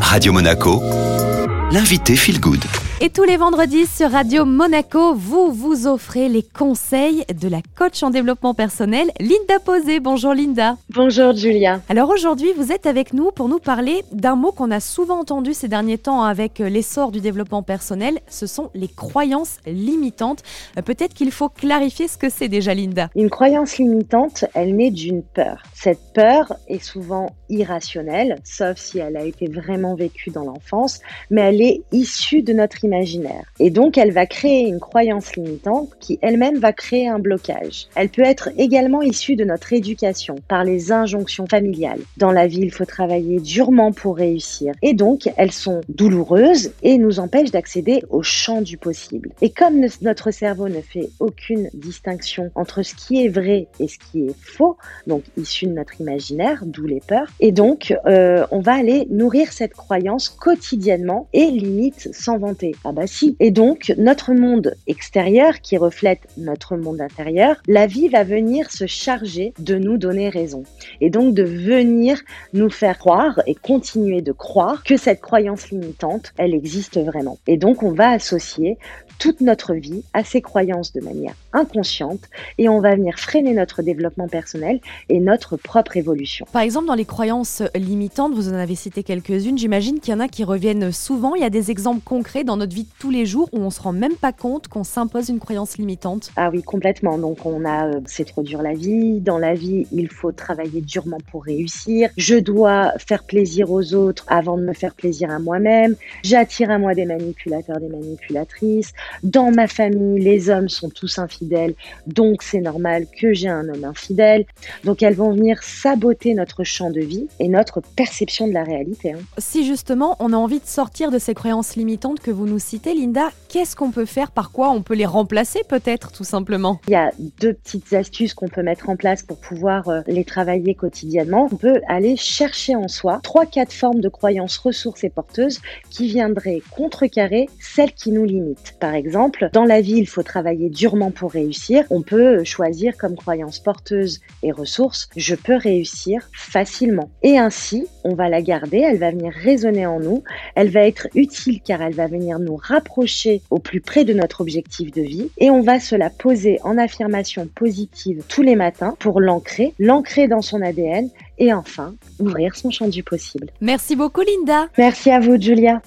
Radio Monaco, l'invité Feel Good. Et tous les vendredis sur Radio Monaco, vous vous offrez les conseils de la coach en développement personnel, Linda Posé. Bonjour Linda. Bonjour Julia. Alors aujourd'hui, vous êtes avec nous pour nous parler d'un mot qu'on a souvent entendu ces derniers temps avec l'essor du développement personnel, ce sont les croyances limitantes. Euh, peut-être qu'il faut clarifier ce que c'est déjà Linda. Une croyance limitante, elle naît d'une peur. Cette peur est souvent irrationnelle, sauf si elle a été vraiment vécue dans l'enfance, mais elle est issue de notre imaginaire. Et donc, elle va créer une croyance limitante qui elle-même va créer un blocage. Elle peut être également issue de notre éducation, par les injonctions familiales. Dans la vie, il faut travailler durement pour réussir. Et donc, elles sont douloureuses et nous empêchent d'accéder au champ du possible. Et comme notre cerveau ne fait aucune distinction entre ce qui est vrai et ce qui est faux, donc issu de notre imaginaire, d'où les peurs, et donc euh, on va aller nourrir cette croyance quotidiennement et limite sans vanter. Ah bah si. Et donc, notre monde extérieur qui reflète notre monde intérieur, la vie va venir se charger de nous donner raison. Et donc de venir nous faire croire et continuer de croire que cette croyance limitante, elle existe vraiment. Et donc, on va associer toute notre vie à ces croyances de manière inconsciente et on va venir freiner notre développement personnel et notre propre évolution. Par exemple, dans les croyances limitantes, vous en avez cité quelques-unes, j'imagine qu'il y en a qui reviennent souvent. Il y a des exemples concrets dans notre vie de tous les jours où on se rend même pas compte qu'on s'impose une croyance limitante. Ah oui, complètement. Donc on a euh, c'est trop dur la vie, dans la vie, il faut travailler durement pour réussir. Je dois faire plaisir aux autres avant de me faire plaisir à moi-même. J'attire à moi des manipulateurs, des manipulatrices. Dans ma famille, les hommes sont tous infidèles, donc c'est normal que j'ai un homme infidèle. Donc elles vont venir saboter notre champ de vie et notre perception de la réalité. Hein. Si justement on a envie de sortir de ces croyances limitantes que vous nous citez, Linda, qu'est-ce qu'on peut faire? Par quoi on peut les remplacer peut-être tout simplement? Il y a deux petites astuces qu'on peut mettre en place pour pouvoir euh, les travailler quotidiennement. On peut aller chercher en soi trois, quatre formes de croyances ressources et porteuses qui viendraient contrecarrer celles qui nous limitent. Par exemple, dans la vie, il faut travailler durement pour réussir. On peut choisir comme croyance porteuse et ressource, je peux réussir facilement. Et ainsi, on va la garder, elle va venir résonner en nous, elle va être utile car elle va venir nous rapprocher au plus près de notre objectif de vie et on va se la poser en affirmation positive tous les matins pour l'ancrer, l'ancrer dans son ADN et enfin ouvrir son champ du possible. Merci beaucoup Linda. Merci à vous Julia.